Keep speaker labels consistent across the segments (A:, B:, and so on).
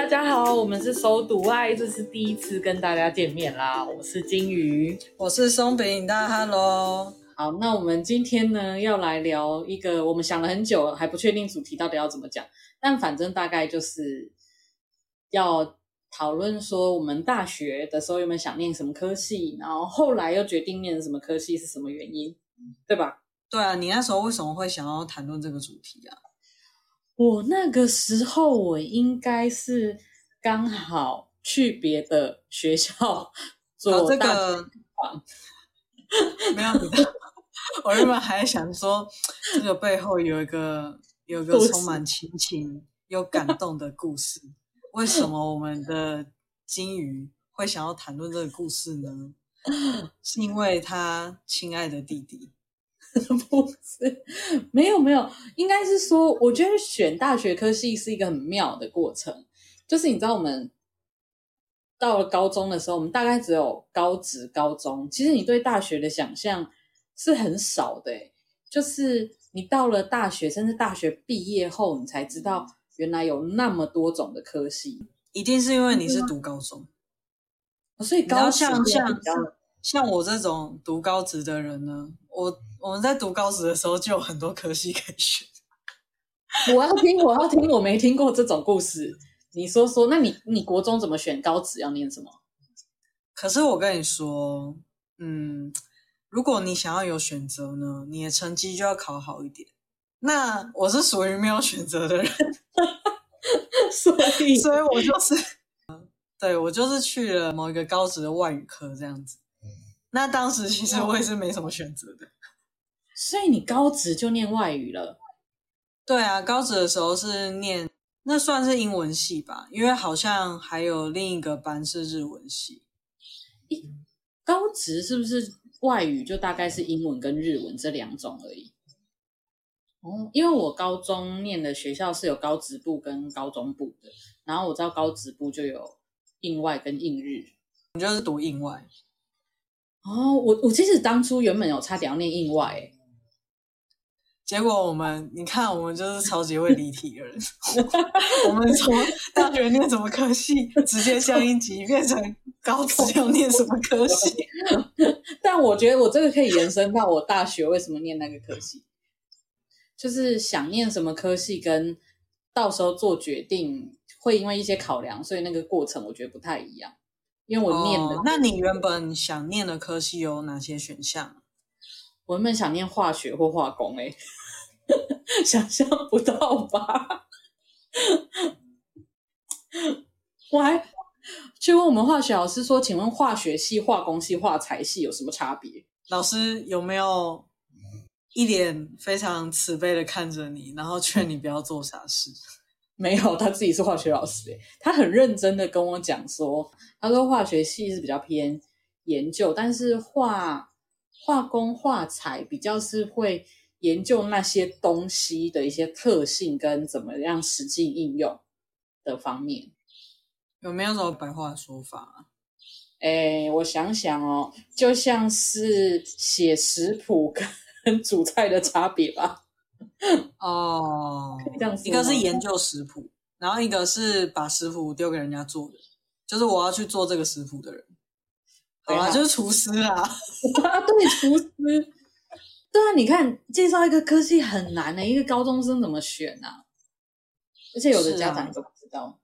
A: 大家好，我们是熟读爱，这是第一次跟大家见面啦。我是金鱼，
B: 我是松饼，大家 Hello。
A: 好，那我们今天呢要来聊一个我们想了很久还不确定主题到底要怎么讲，但反正大概就是要讨论说我们大学的时候有没有想念什么科系，然后后来又决定念什么科系是什么原因，对吧？
B: 对啊，你那时候为什么会想要谈论这个主题啊？
A: 我那个时候，我应该是刚好去别的学校做
B: 这个，没有，我原本还想说，这个背后有一个有一个充满亲情又感动的故事。为什么我们的金鱼会想要谈论这个故事呢？是因为他亲爱的弟弟。
A: 不是，没有没有，应该是说，我觉得选大学科系是一个很妙的过程。就是你知道，我们到了高中的时候，我们大概只有高职、高中，其实你对大学的想象是很少的。就是你到了大学，甚至大学毕业后，你才知道原来有那么多种的科系。
B: 一定是因为你是读高中，
A: 嗯、所以高职
B: 像像像我这种读高职的人呢，我。我们在读高职的时候就有很多科系可以选。
A: 我要听，我要听，我没听过这种故事。你说说，那你你国中怎么选高职要念什么？
B: 可是我跟你说，嗯，如果你想要有选择呢，你的成绩就要考好一点。那我是属于没有选择的人，
A: 所以
B: 所以我就是，对，我就是去了某一个高职的外语科这样子。那当时其实我也是没什么选择的。
A: 所以你高职就念外语了？
B: 对啊，高职的时候是念，那算是英文系吧，因为好像还有另一个班是日文系。
A: 高职是不是外语就大概是英文跟日文这两种而已？哦，因为我高中念的学校是有高职部跟高中部的，然后我知道高职部就有印外跟印日，
B: 你就是读印外。
A: 哦，我我其实当初原本有差点要念英外诶。
B: 结果我们，你看，我们就是超级会离题的人。我们从大学念什么科系，直接相应级变成高职要念什么科系。
A: 但我觉得我这个可以延伸到我大学为什么念那个科系，就是想念什么科系，跟到时候做决定会因为一些考量，所以那个过程我觉得不太一样。因为我念的，
B: 哦，那你原本想念的科系有哪些选项？
A: 我原本想念化学或化工，欸，诶 想象不到吧？我还去问我们化学老师说：“请问化学系、化工系、化材系有什么差别？”
B: 老师有没有一脸非常慈悲的看着你，然后劝你不要做傻事？
A: 没有，他自己是化学老师，诶他很认真的跟我讲说：“他说化学系是比较偏研究，但是化。”化工化材比较是会研究那些东西的一些特性跟怎么样实际应用的方面，
B: 有没有什么白话说法啊？
A: 诶，我想想哦，就像是写食谱跟 煮菜的差别吧。
B: 哦，
A: 这样
B: 一个是研究食谱，然后一个是把食谱丢给人家做的，就是我要去做这个食谱的人。对啊，就是厨师啊！
A: 啊，对，厨师。对啊，你看，介绍一个科系很难的，一个高中生怎么选啊？而且有的家长都不知道。啊、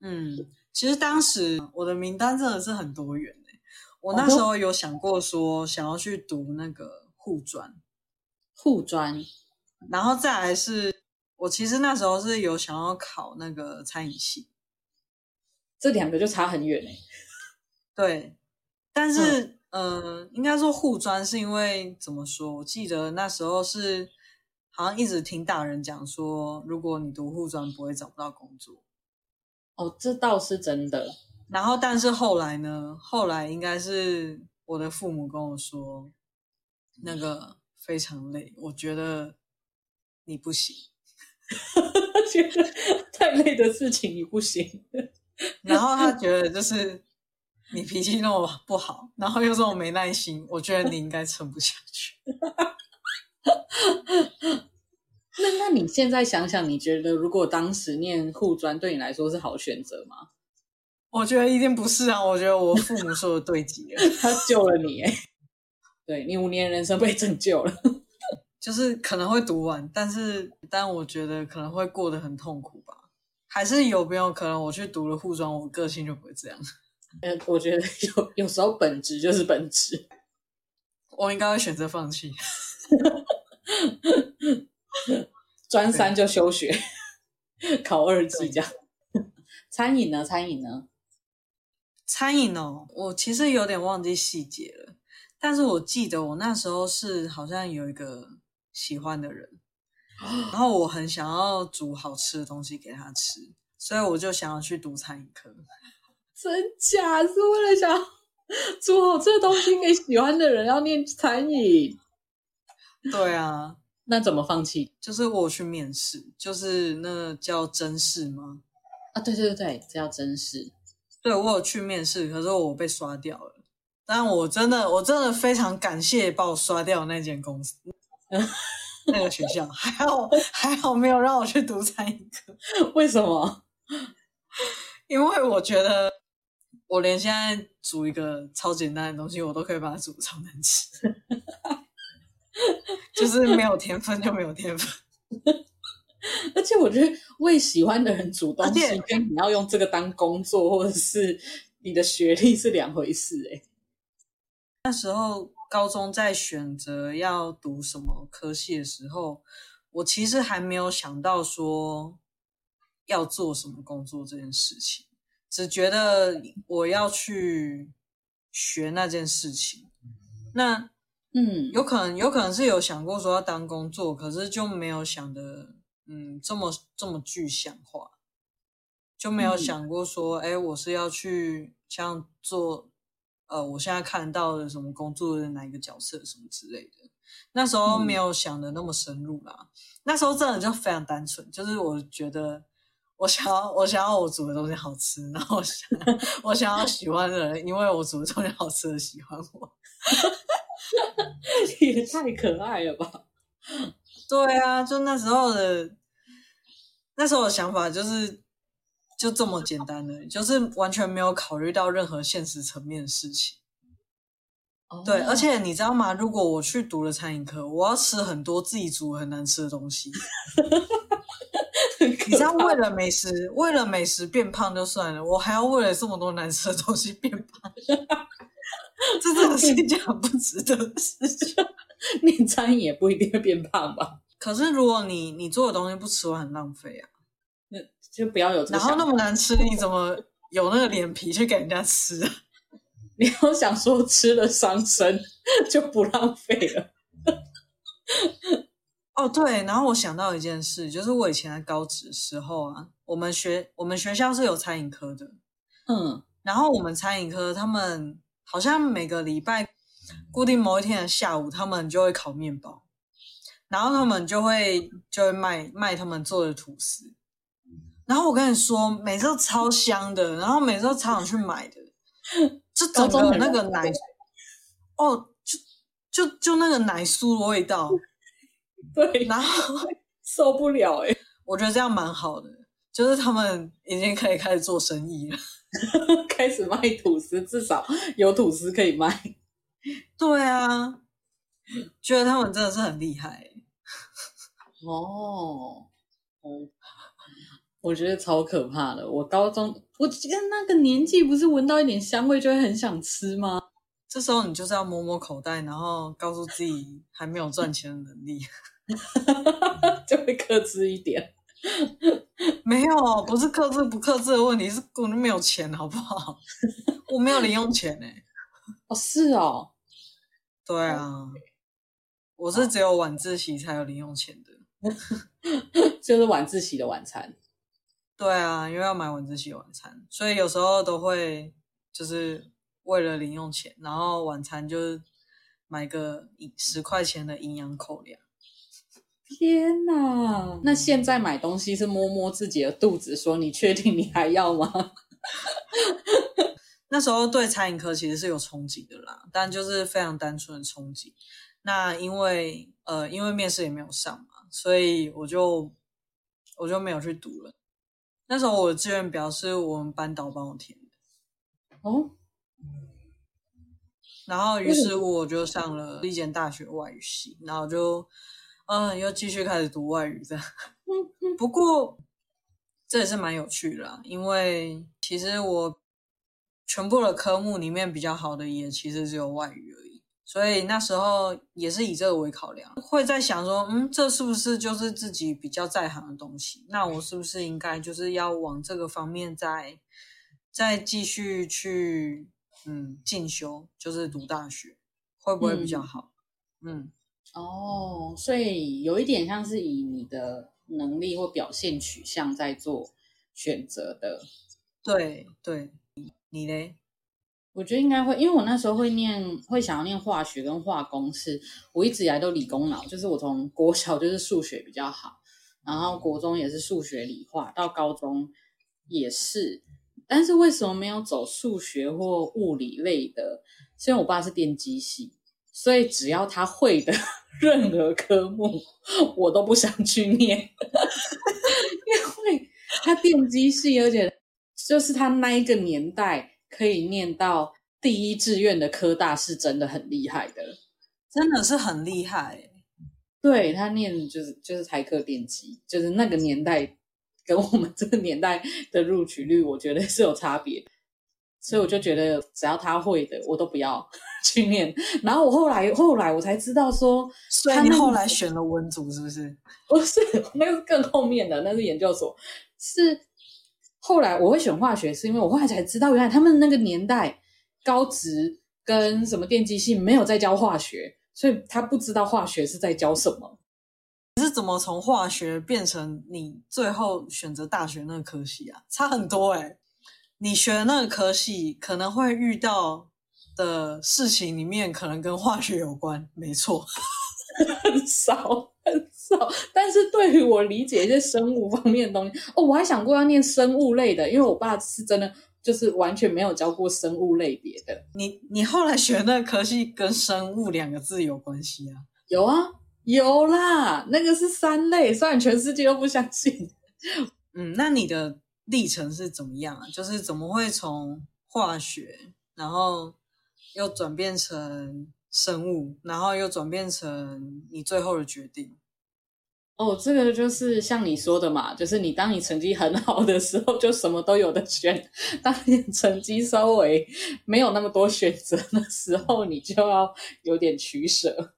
B: 嗯，其实当时我的名单真的是很多元的。我那时候有想过说，想要去读那个护专，
A: 护专，
B: 然后再来是，我其实那时候是有想要考那个餐饮系，
A: 这两个就差很远嘞。
B: 对。但是，嗯、呃，应该说护专是因为怎么说？我记得那时候是好像一直听大人讲说，如果你读护专不会找不到工作。
A: 哦，这倒是真的。
B: 然后，但是后来呢？后来应该是我的父母跟我说，那个非常累，我觉得你不行，
A: 觉得太累的事情你不行。
B: 然后他觉得就是。你脾气那么不好，然后又这么没耐心，我觉得你应该撑不下去。
A: 那那你现在想想，你觉得如果当时念护专对你来说是好选择吗？
B: 我觉得一定不是啊！我觉得我父母说的对极了，
A: 他救了你，哎，对，你五年人生被拯救了。
B: 就是可能会读完，但是但我觉得可能会过得很痛苦吧。还是有没有可能我去读了护专，我个性就不会这样？
A: 嗯，我觉得有有时候本质就是本质，
B: 我应该会选择放弃。
A: 专三就休学，考二技这样。餐饮呢？餐饮呢？
B: 餐饮哦，我其实有点忘记细节了，但是我记得我那时候是好像有一个。喜欢的人，然后我很想要煮好吃的东西给他吃，所以我就想要去读餐饮科。
A: 真假？是为了想煮好吃的东西给喜欢的人，要念餐饮？
B: 对啊，
A: 那怎么放弃？
B: 就是我去面试，就是那叫真试吗？
A: 啊，对对对，这叫真试。
B: 对，我有去面试，可是我被刷掉了。但我真的，我真的非常感谢把我刷掉的那间公司。那个学校还好，还好没有让我去读餐饮科。
A: 为什么？
B: 因为我觉得我连现在煮一个超简单的东西，我都可以把它煮超难吃。就是没有天分就没有天分。
A: 而且我觉得为喜欢的人煮东西，跟你要用这个当工作，或者是你的学历是两回事。哎，
B: 那时候。高中在选择要读什么科系的时候，我其实还没有想到说要做什么工作这件事情，只觉得我要去学那件事情。那嗯，有可能有可能是有想过说要当工作，可是就没有想的嗯这么这么具象化，就没有想过说，哎，我是要去像做。呃，我现在看到的什么工作的哪一个角色什么之类的，那时候没有想的那么深入啦。嗯、那时候真的就非常单纯，就是我觉得我想要我想要我煮的东西好吃，然后我想 我想要喜欢的人，因为我煮的东西好吃的喜欢我。
A: 也太可爱了吧？
B: 对啊，就那时候的那时候的想法就是。就这么简单的，就是完全没有考虑到任何现实层面的事情。Oh. 对，而且你知道吗？如果我去读了餐饮课，我要吃很多自己煮很难吃的东西。你知道，为了美食，为了美食变胖就算了，我还要为了这么多难吃的东西变胖，这真的是一件很不值得的事情。
A: 你餐饮也不一定会变胖吧？
B: 可是如果你你做的东西不吃完，很浪费啊。
A: 就不要有这个。
B: 然后那么难吃，你怎么有那个脸皮去给人家吃啊？
A: 你要想说吃了伤身，就不浪费了。
B: 哦，对，然后我想到一件事，就是我以前在高职的时候啊，我们学我们学校是有餐饮科的，
A: 嗯，
B: 然后我们餐饮科他们好像每个礼拜固定某一天的下午，他们就会烤面包，然后他们就会就会卖卖他们做的吐司。然后我跟你说，每次都超香的，然后每次都超想去买的，就整个那个奶，哦，就就就那个奶酥的味道，
A: 对，
B: 然后
A: 受不了诶，
B: 我觉得这样蛮好的，就是他们已经可以开始做生意了，
A: 开始卖吐司，至少有吐司可以卖。
B: 对啊，觉得他们真的是很厉害。
A: 哦，哦。我觉得超可怕的。我高中，我记得那个年纪，不是闻到一点香味就会很想吃吗？
B: 这时候你就是要摸摸口袋，然后告诉自己还没有赚钱的能力，
A: 就会克制一点。
B: 没有，不是克制不克制的问题，是根本没有钱，好不好？我没有零用钱呢。
A: 哦，是哦。
B: 对啊，我是只有晚自习才有零用钱的，
A: 就是晚自习的晚餐。
B: 对啊，因为要买晚自习晚餐，所以有时候都会就是为了零用钱，然后晚餐就是买个十块钱的营养口粮。
A: 天哪！那现在买东西是摸摸自己的肚子，说你确定你还要吗？
B: 那时候对餐饮科其实是有憧憬的啦，但就是非常单纯的憧憬。那因为呃，因为面试也没有上嘛。所以我就我就没有去读了。那时候我的志愿表是我们班导帮我填的。
A: 哦。
B: 然后于是我就上了一间大学外语系，然后就嗯又继续开始读外语这样。不过这也是蛮有趣的啦，因为其实我全部的科目里面比较好的也其实只有外语而已，所以那时候也是以这个为考量，会在想说，嗯，这是不是就是自己比较在行的东西？那我是不是应该就是要往这个方面再再继续去？嗯，进修就是读大学，会不会比较好？嗯，嗯
A: 哦，所以有一点像是以你的能力或表现取向在做选择的。
B: 对对，你嘞？
A: 我觉得应该会，因为我那时候会念，会想要念化学跟化工，是我一直以来都理工脑，就是我从国小就是数学比较好，然后国中也是数学理化，到高中也是。但是为什么没有走数学或物理类的？是因为我爸是电机系，所以只要他会的 任何科目，我都不想去念，因为他电机系，而且就是他那一个年代可以念到第一志愿的科大，是真的很厉害的，
B: 真的是很厉害。
A: 对，他念就是就是台科电机，就是那个年代。跟我们这个年代的录取率，我觉得是有差别，所以我就觉得只要他会的，我都不要 去念。然后我后来后来我才知道说，
B: 所以你后来选了文组是不是？
A: 不是，那个是更后面的，那是研究所。是后来我会选化学，是因为我后来才知道，原来他们那个年代高职跟什么电机系没有在教化学，所以他不知道化学是在教什么。
B: 你是怎么从化学变成你最后选择大学那个科系啊？差很多诶。你学的那个科系可能会遇到的事情里面，可能跟化学有关。没错，
A: 很少很少。但是对于我理解一些生物方面的东西，哦，我还想过要念生物类的，因为我爸是真的就是完全没有教过生物类别的。
B: 你你后来学的那科系跟生物两个字有关系啊？
A: 有啊。有啦，那个是三类，虽然全世界都不相信。
B: 嗯，那你的历程是怎么样啊？就是怎么会从化学，然后又转变成生物，然后又转变成你最后的决定？
A: 哦，这个就是像你说的嘛，就是你当你成绩很好的时候，就什么都有的选；当你成绩稍微没有那么多选择的时候，你就要有点取舍。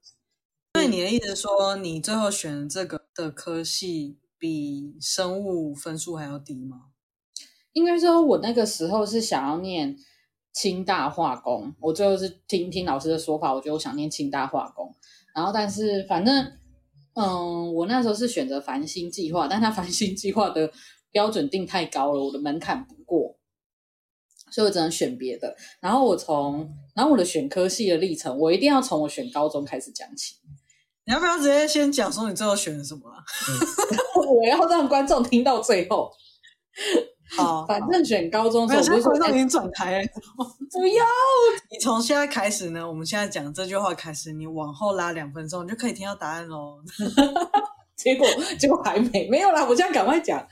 B: 所以你的意思是说，你最后选这个的科系比生物分数还要低吗？
A: 应该说，我那个时候是想要念清大化工，我最后是听听老师的说法，我觉得我想念清大化工。然后，但是反正，嗯，我那时候是选择繁星计划，但他繁星计划的标准定太高了，我的门槛不过，所以我只能选别的。然后我从，然后我的选科系的历程，我一定要从我选高中开始讲起。
B: 你要不要直接先讲说你最后选的什么啊？
A: 我要让观众听到最后。
B: 好，
A: 反正选高中的时候，
B: 我不是观众已经转台了。
A: 不要，
B: 你从现在开始呢，我们现在讲这句话开始，你往后拉两分钟，你就可以听到答案喽。
A: 结果结果还没没有啦，我现在赶快讲，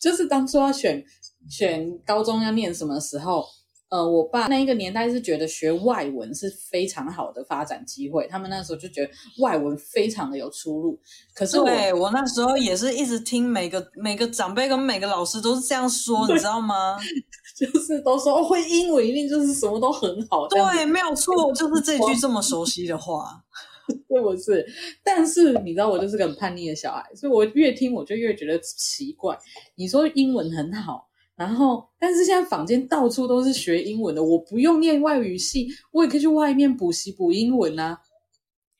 A: 就是当初要选选高中要念什么时候。呃，我爸那一个年代是觉得学外文是非常好的发展机会，他们那时候就觉得外文非常的有出路。可是我
B: 我那时候也是一直听每个每个长辈跟每个老师都是这样说，你知道吗？
A: 就是都说哦，会英文一定就是什么都很好。
B: 对，没有错，就是这句这么熟悉的话，
A: 是不是？但是你知道，我就是个很叛逆的小孩，所以我越听我就越觉得奇怪。你说英文很好。然后，但是现在坊间到处都是学英文的，我不用念外语系，我也可以去外面补习补英文啊。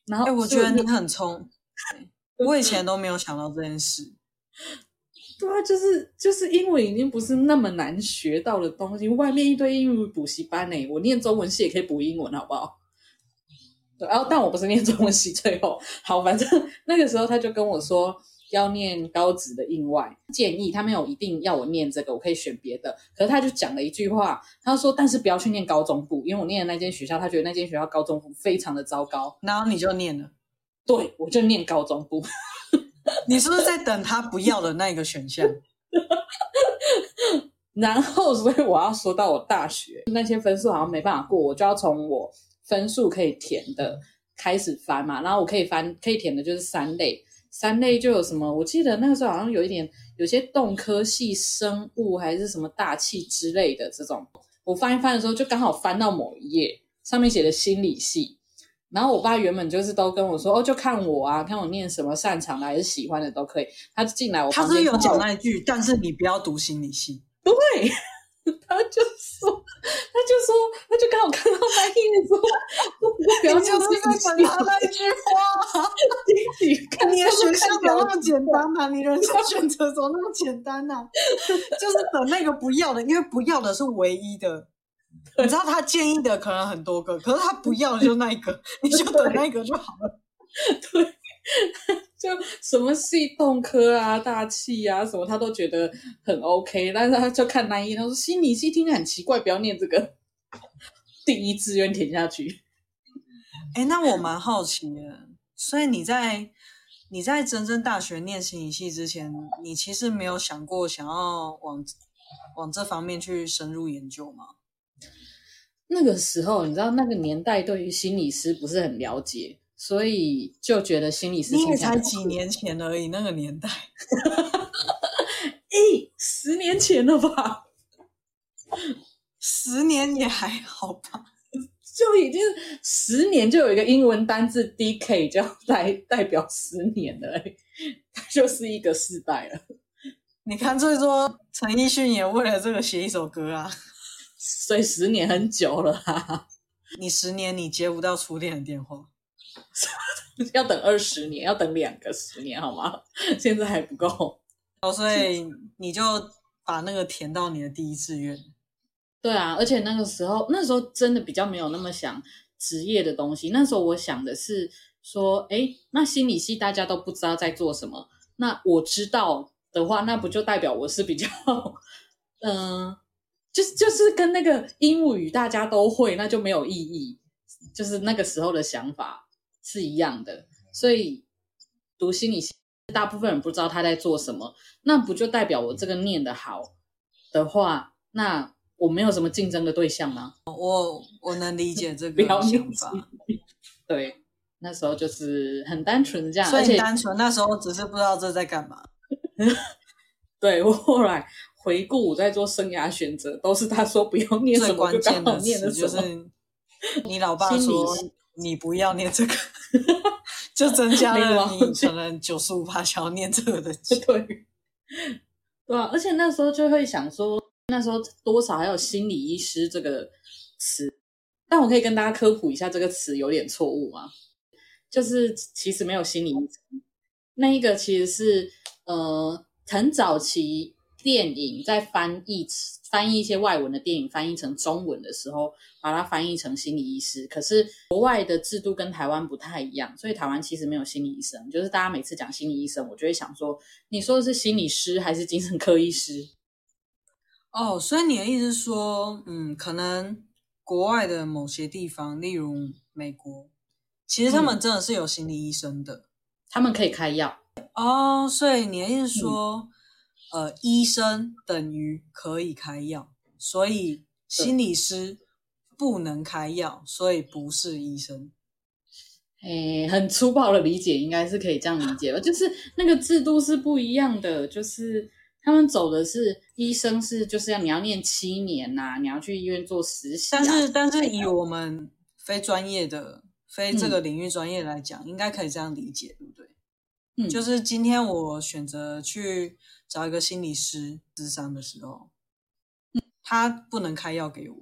A: 然后，
B: 哎，我觉得你很聪，我以前都没有想到这件事。
A: 对啊，就是就是英文已经不是那么难学到的东西，外面一堆英语补习班呢，我念中文系也可以补英文，好不好？对，然后但我不是念中文系，最后好，反正那个时候他就跟我说。要念高职的应外建议，他没有一定要我念这个，我可以选别的。可是他就讲了一句话，他说：“但是不要去念高中部，因为我念的那间学校，他觉得那间学校高中部非常的糟糕。”
B: 然后你就念了，
A: 对，我就念高中部。
B: 你是不是在等他不要的那个选项？
A: 然后，所以我要说到我大学那些分数好像没办法过，我就要从我分数可以填的开始翻嘛。然后我可以翻可以填的就是三类，三类就有什么？我记得那个时候好像有一点，有些动科系、生物还是什么大气之类的这种。我翻一翻的时候，就刚好翻到某一页，上面写的心理系。然后我爸原本就是都跟我说，哦，就看我啊，看我念什么擅长的还是喜欢的都可以。他就进来我旁边，
B: 他是有讲那一句，但是你不要读心理系。
A: 对，他就说，他就说，他就刚好看到那一页说，不要就是在讲他那一句话。你看
B: 你的选项怎么那么简单呢、啊？你人生选择怎么那么简单呢、啊？就是等那个不要的，因为不要的是唯一的。你知道他建议的可能很多个，可是他不要的就那一个，你就等那一个就好了。
A: 对，就什么系动科啊、大气啊什么，他都觉得很 OK。但是他就看那一，他说心理系听着很奇怪，不要念这个。第一志愿填下去。
B: 哎，那我蛮好奇的，所以你在你在真正大学念心理系之前，你其实没有想过想要往往这方面去深入研究吗？
A: 那个时候，你知道那个年代对于心理师不是很了解，所以就觉得心理师。
B: 你也才几年前而已，那个年代，
A: 哎，十年前了吧？
B: 十年也还好吧？
A: 就已经十年，就有一个英文单字 decade 就要代代表十年了，它就是一个世代了。
B: 你看，最多陈奕迅也为了这个写一首歌啊。
A: 所以十年很久了啊！
B: 你十年你接不到初恋的电话，
A: 要等二十年，要等两个十年好吗？现在还不够
B: 哦，所以你就把那个填到你的第一志愿。
A: 对啊，而且那个时候，那时候真的比较没有那么想职业的东西。那时候我想的是说，哎，那心理系大家都不知道在做什么，那我知道的话，那不就代表我是比较嗯。就是就是跟那个鹦鹉语大家都会，那就没有意义。就是那个时候的想法是一样的，所以读心理系，大部分人不知道他在做什么，那不就代表我这个念得好的话，那我没有什么竞争的对象吗？
B: 我我能理解这个想法。
A: 对，那时候就是很单纯这样，
B: 所以单纯那时候只是不知道这在干嘛。
A: 对，我后来。回顾我在做生涯选择，都是他说不要念什么，
B: 最关键的
A: 就念的
B: 就是你老爸说你不要念这个，就增加了你可能九十五趴想要念这个的机会。
A: 对，对啊，而且那时候就会想说，那时候多少还有心理医师这个词，但我可以跟大家科普一下，这个词有点错误吗？就是其实没有心理医生，那一个其实是呃很早期。电影在翻译翻译一些外文的电影翻译成中文的时候，把它翻译成心理医师。可是国外的制度跟台湾不太一样，所以台湾其实没有心理医生。就是大家每次讲心理医生，我就会想说，你说的是心理师还是精神科医师？
B: 哦，所以你的意思是说，嗯，可能国外的某些地方，例如美国，其实他们真的是有心理医生的，
A: 嗯、他们可以开药。
B: 哦，所以你的意思是说。嗯呃，医生等于可以开药，所以心理师不能开药，所以不是医生。
A: 哎，很粗暴的理解，应该是可以这样理解吧？就是那个制度是不一样的，就是他们走的是医生是就是要你要念七年呐、啊，你要去医院做实习、啊。
B: 但是但是以我们非专业的、非这个领域专业来讲，嗯、应该可以这样理解，对不对？嗯，就是今天我选择去。找一个心理师咨商的时候，他不能开药给我，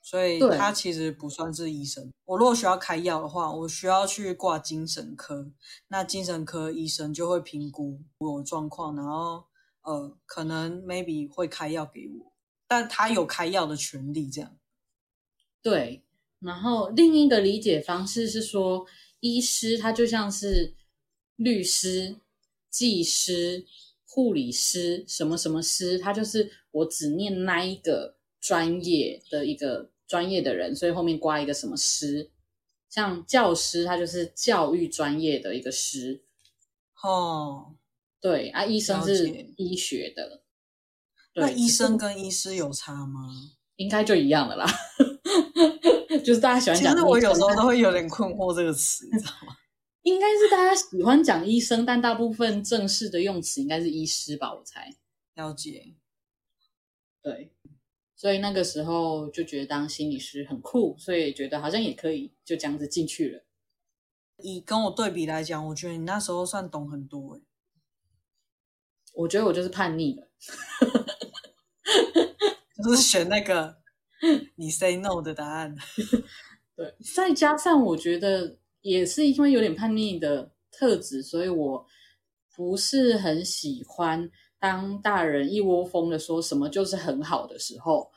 B: 所以他其实不算是医生。我如果需要开药的话，我需要去挂精神科，那精神科医生就会评估我状况，然后呃，可能 maybe 会开药给我，但他有开药的权利，这样。
A: 对，然后另一个理解方式是说，医师他就像是律师、技师。护理师什么什么师，他就是我只念那一个专业的一个专业的人，所以后面挂一个什么师。像教师，他就是教育专业的一个师。
B: 哦，
A: 对啊，医生是医学的。
B: 那医生跟医师有差吗？
A: 应该就一样的啦。就是大家喜欢讲。其实
B: 我有时候都会有点困惑这个词，你知道吗？
A: 应该是大家喜欢讲医生，但大部分正式的用词应该是医师吧？我猜。
B: 了解。
A: 对。所以那个时候就觉得当心理师很酷，所以觉得好像也可以就这样子进去了。
B: 以跟我对比来讲，我觉得你那时候算懂很多诶。
A: 我觉得我就是叛逆了，
B: 就是选那个你 say no 的答案。
A: 对，再加上我觉得也是因为有点叛逆的特质，所以我不是很喜欢当大人一窝蜂的说什么就是很好的时候，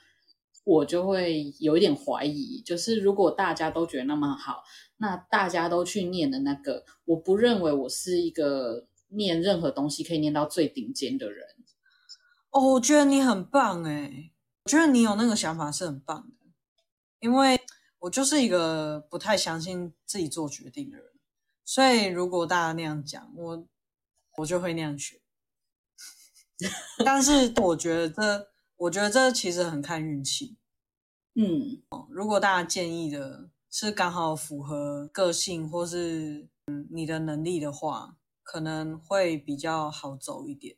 A: 我就会有一点怀疑。就是如果大家都觉得那么好，那大家都去念的那个，我不认为我是一个。念任何东西可以念到最顶尖的人，
B: 哦，我觉得你很棒诶，我觉得你有那个想法是很棒的，因为我就是一个不太相信自己做决定的人，所以如果大家那样讲，我我就会那样学。但是我觉得这，我觉得这其实很看运气。
A: 嗯，
B: 如果大家建议的是刚好符合个性或是嗯你的能力的话。可能会比较好走一点，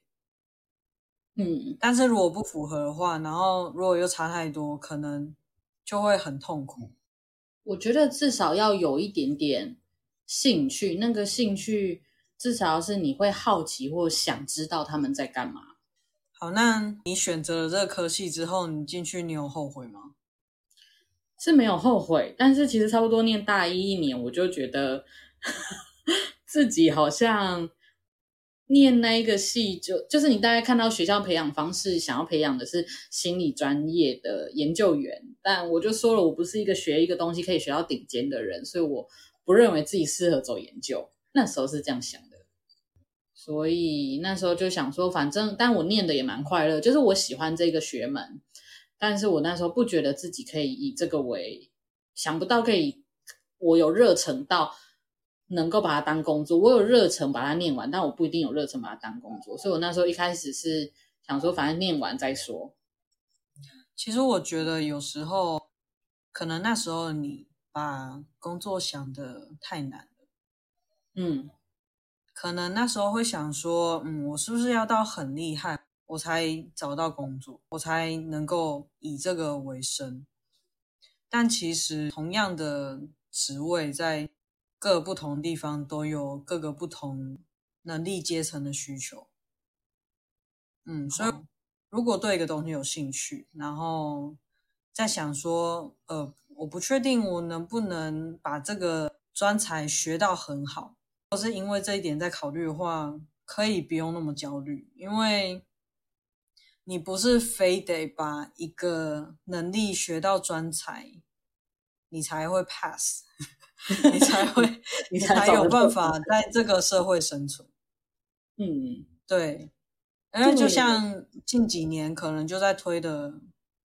A: 嗯，
B: 但是如果不符合的话，然后如果又差太多，可能就会很痛苦。
A: 我觉得至少要有一点点兴趣，那个兴趣至少是你会好奇或想知道他们在干嘛。
B: 好，那你选择了这个科系之后，你进去你有后悔吗？
A: 是没有后悔，但是其实差不多念大一一年，我就觉得。自己好像念那一个系，就就是你大概看到学校培养方式，想要培养的是心理专业的研究员，但我就说了，我不是一个学一个东西可以学到顶尖的人，所以我不认为自己适合走研究。那时候是这样想的，所以那时候就想说，反正但我念的也蛮快乐，就是我喜欢这个学门，但是我那时候不觉得自己可以以这个为，想不到可以，我有热忱到。能够把它当工作，我有热忱把它念完，但我不一定有热忱把它当工作，所以我那时候一开始是想说，反正念完再说。
B: 其实我觉得有时候可能那时候你把工作想的太难了，
A: 嗯，
B: 可能那时候会想说，嗯，我是不是要到很厉害，我才找到工作，我才能够以这个为生？但其实同样的职位在各不同地方都有各个不同能力阶层的需求，嗯，所以如果对一个东西有兴趣，然后在想说，呃，我不确定我能不能把这个专才学到很好，或是因为这一点在考虑的话，可以不用那么焦虑，因为你不是非得把一个能力学到专才，你才会 pass。你才会，你才有办法在这个社会生存。
A: 嗯，
B: 对，因为就像近几年可能就在推的，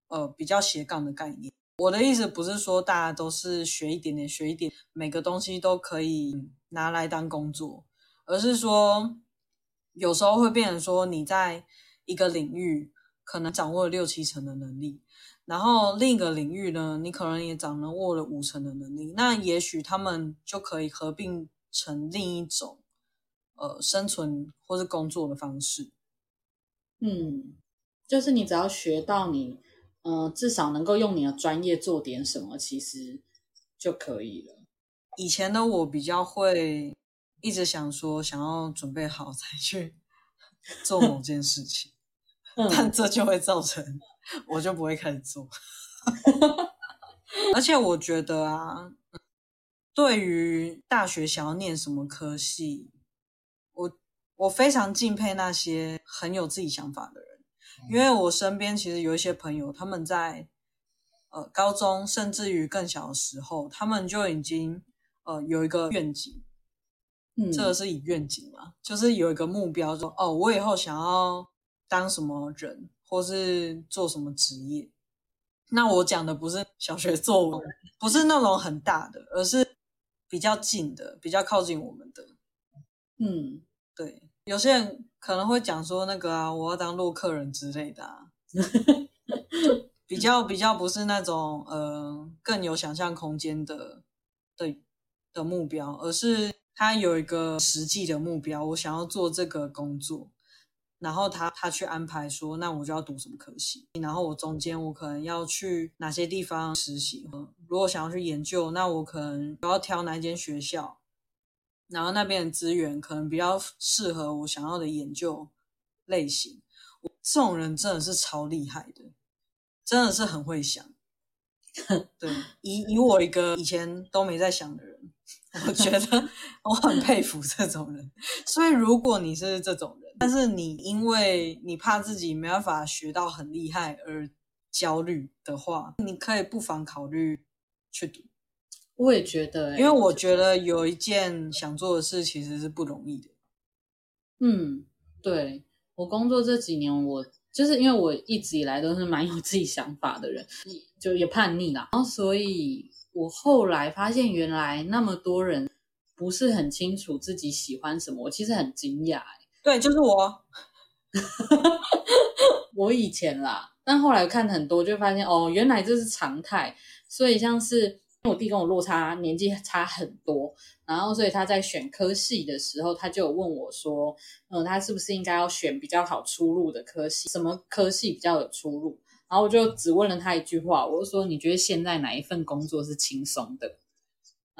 B: 呃，比较斜杠的概念。我的意思不是说大家都是学一点点，学一点，每个东西都可以拿来当工作，而是说有时候会变成说你在一个领域可能掌握了六七成的能力。然后另一个领域呢，你可能也掌握了五成的能力，那也许他们就可以合并成另一种，呃，生存或是工作的方式。
A: 嗯，就是你只要学到你，呃，至少能够用你的专业做点什么，其实就可以了。
B: 以前的我比较会一直想说，想要准备好才去 做某件事情，嗯、但这就会造成。我就不会开始做，而且我觉得啊，对于大学想要念什么科系，我我非常敬佩那些很有自己想法的人，因为我身边其实有一些朋友，他们在呃高中甚至于更小的时候，他们就已经呃有一个愿景，嗯，这个是以愿景嘛，就是有一个目标说，说哦，我以后想要当什么人。或是做什么职业？那我讲的不是小学作文，不是那种很大的，而是比较近的，比较靠近我们的。
A: 嗯，
B: 对，有些人可能会讲说那个啊，我要当洛克人之类的啊，比较比较不是那种呃更有想象空间的的的目标，而是他有一个实际的目标，我想要做这个工作。然后他他去安排说，那我就要读什么科系，然后我中间我可能要去哪些地方实习。如果想要去研究，那我可能我要挑哪间学校，然后那边的资源可能比较适合我想要的研究类型。这种人真的是超厉害的，真的是很会想。对，以以我一个以前都没在想的人，我觉得 我很佩服这种人。所以如果你是这种人，但是你因为你怕自己没办法学到很厉害而焦虑的话，你可以不妨考虑去读。
A: 我也觉得、欸，
B: 因为我觉得有一件想做的事其实是不容易的。
A: 嗯，对，我工作这几年，我就是因为我一直以来都是蛮有自己想法的人，就也叛逆啦，然后所以我后来发现原来那么多人不是很清楚自己喜欢什么，我其实很惊讶、欸。
B: 对，就是我。
A: 我以前啦，但后来看很多，就发现哦，原来这是常态。所以像是我弟跟我落差年纪差很多，然后所以他在选科系的时候，他就有问我说，嗯，他是不是应该要选比较好出路的科系？什么科系比较有出路？然后我就只问了他一句话，我就说，你觉得现在哪一份工作是轻松的？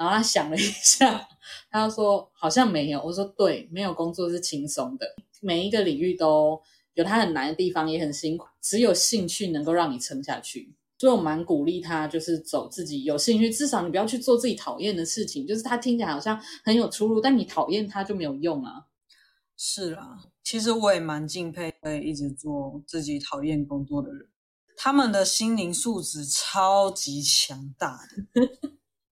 A: 然后他想了一下，他就说好像没有。我说对，没有工作是轻松的，每一个领域都有它很难的地方，也很辛苦。只有兴趣能够让你撑下去，所以我蛮鼓励他，就是走自己有兴趣。至少你不要去做自己讨厌的事情，就是他听起来好像很有出路，但你讨厌他就没有用啊。
B: 是啊，其实我也蛮敬佩可以一直做自己讨厌工作的人，他们的心灵素质超级强大的。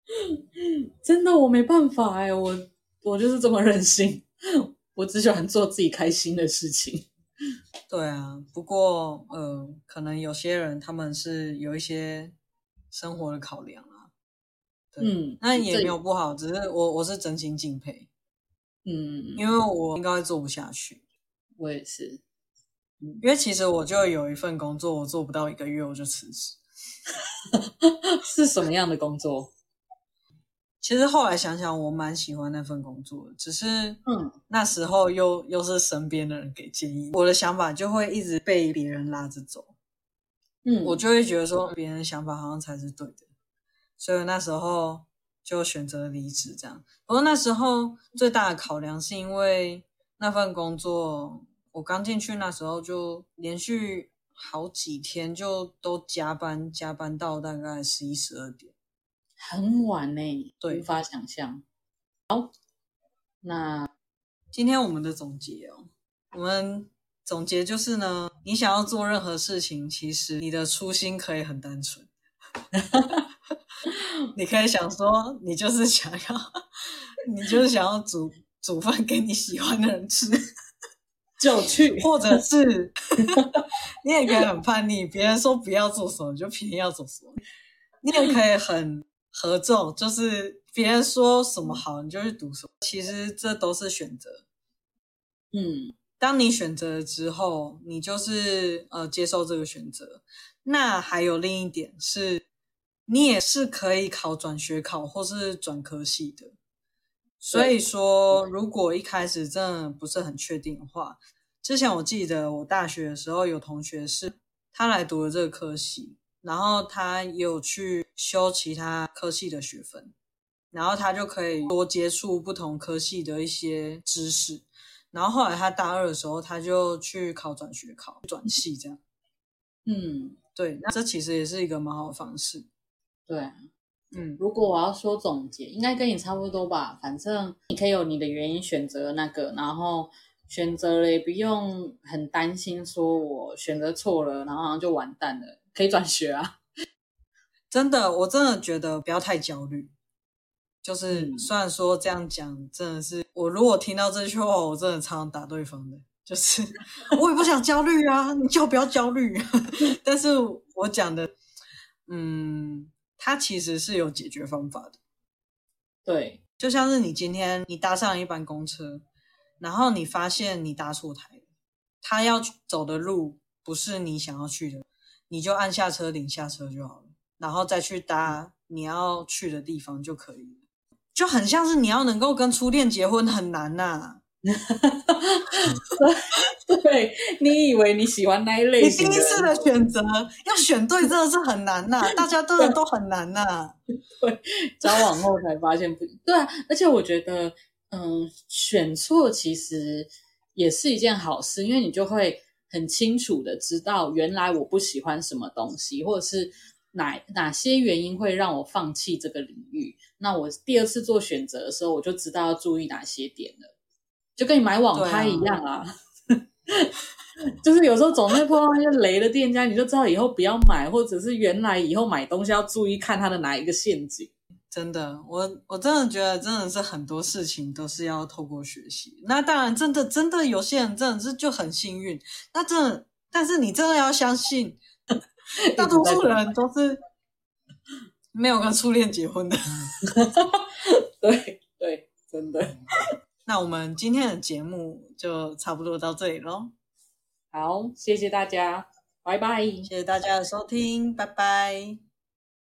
A: 真的，我没办法哎，我我就是这么任性，我只喜欢做自己开心的事情。
B: 对啊，不过呃，可能有些人他们是有一些生活的考量啊。对，嗯，那也没有不好，只是我我是真心敬佩。嗯，因为我应该会做不下去。
A: 我也是，
B: 因为其实我就有一份工作，我做不到一个月我就辞职。
A: 是什么样的工作？
B: 其实后来想想，我蛮喜欢那份工作的，只是嗯，那时候又又是身边的人给建议，我的想法就会一直被别人拉着走，嗯，我就会觉得说别人的想法好像才是对的，所以那时候就选择离职这样。不过那时候最大的考量是因为那份工作，我刚进去那时候就连续好几天就都加班，加班到大概十一十二点。
A: 很晚呢，
B: 对，
A: 无法想象。好，那
B: 今天我们的总结哦，我们总结就是呢，你想要做任何事情，其实你的初心可以很单纯。你可以想说，你就是想要，你就是想要煮煮饭给你喜欢的人吃，
A: 就去，
B: 或者是你也可以很叛逆，别人说不要做什么，你就偏要做什么。你也可以很。合奏就是别人说什么好，你就去读什么。其实这都是选择。嗯，当你选择了之后，你就是呃接受这个选择。那还有另一点是，你也是可以考转学考或是转科系的。所以说，如果一开始真的不是很确定的话，之前我记得我大学的时候有同学是他来读了这个科系。然后他有去修其他科系的学分，然后他就可以多接触不同科系的一些知识。然后后来他大二的时候，他就去考转学考转系这样。嗯，对，那这其实也是一个蛮好的方式。
A: 对，嗯，如果我要说总结，应该跟你差不多吧。反正你可以有你的原因选择那个，然后选择了也不用很担心说我选择错了，然后好像就完蛋了。可以转学啊！
B: 真的，我真的觉得不要太焦虑。就是虽然说这样讲，真的是我如果听到这句话，我真的常常打对方的。就是 我也不想焦虑啊，你就不要焦虑啊。但是我讲的，嗯，它其实是有解决方法的。
A: 对，
B: 就像是你今天你搭上一班公车，然后你发现你搭错台了，他要走的路不是你想要去的，你就按下车铃下车就好了，然后再去搭你要去的地方就可以了。就很像是你要能够跟初恋结婚很难呐、啊。
A: 对，你以为你喜欢那一类型？
B: 你第一次的选择要选对，真的是很难呐、啊，大家真的都很难呐、啊。
A: 对，交往后才发现不对啊，而且我觉得，嗯，选错其实也是一件好事，因为你就会很清楚的知道，原来我不喜欢什么东西，或者是哪哪些原因会让我放弃这个领域。那我第二次做选择的时候，我就知道要注意哪些点了。就跟你买网拍一样啊，啊 就是有时候总会碰到那些雷的店家，你就知道以后不要买，或者是原来以后买东西要注意看它的哪一个陷阱。
B: 真的，我我真的觉得真的是很多事情都是要透过学习。那当然，真的真的有些人真的是就很幸运。那真的，但是你真的要相信，大多数人都是没有跟初恋结婚的。
A: 对对，真的。
B: 那我们今天的节目就差不多到这里喽。
A: 好，谢谢大家，拜拜。
B: 谢谢大家的收听，拜拜。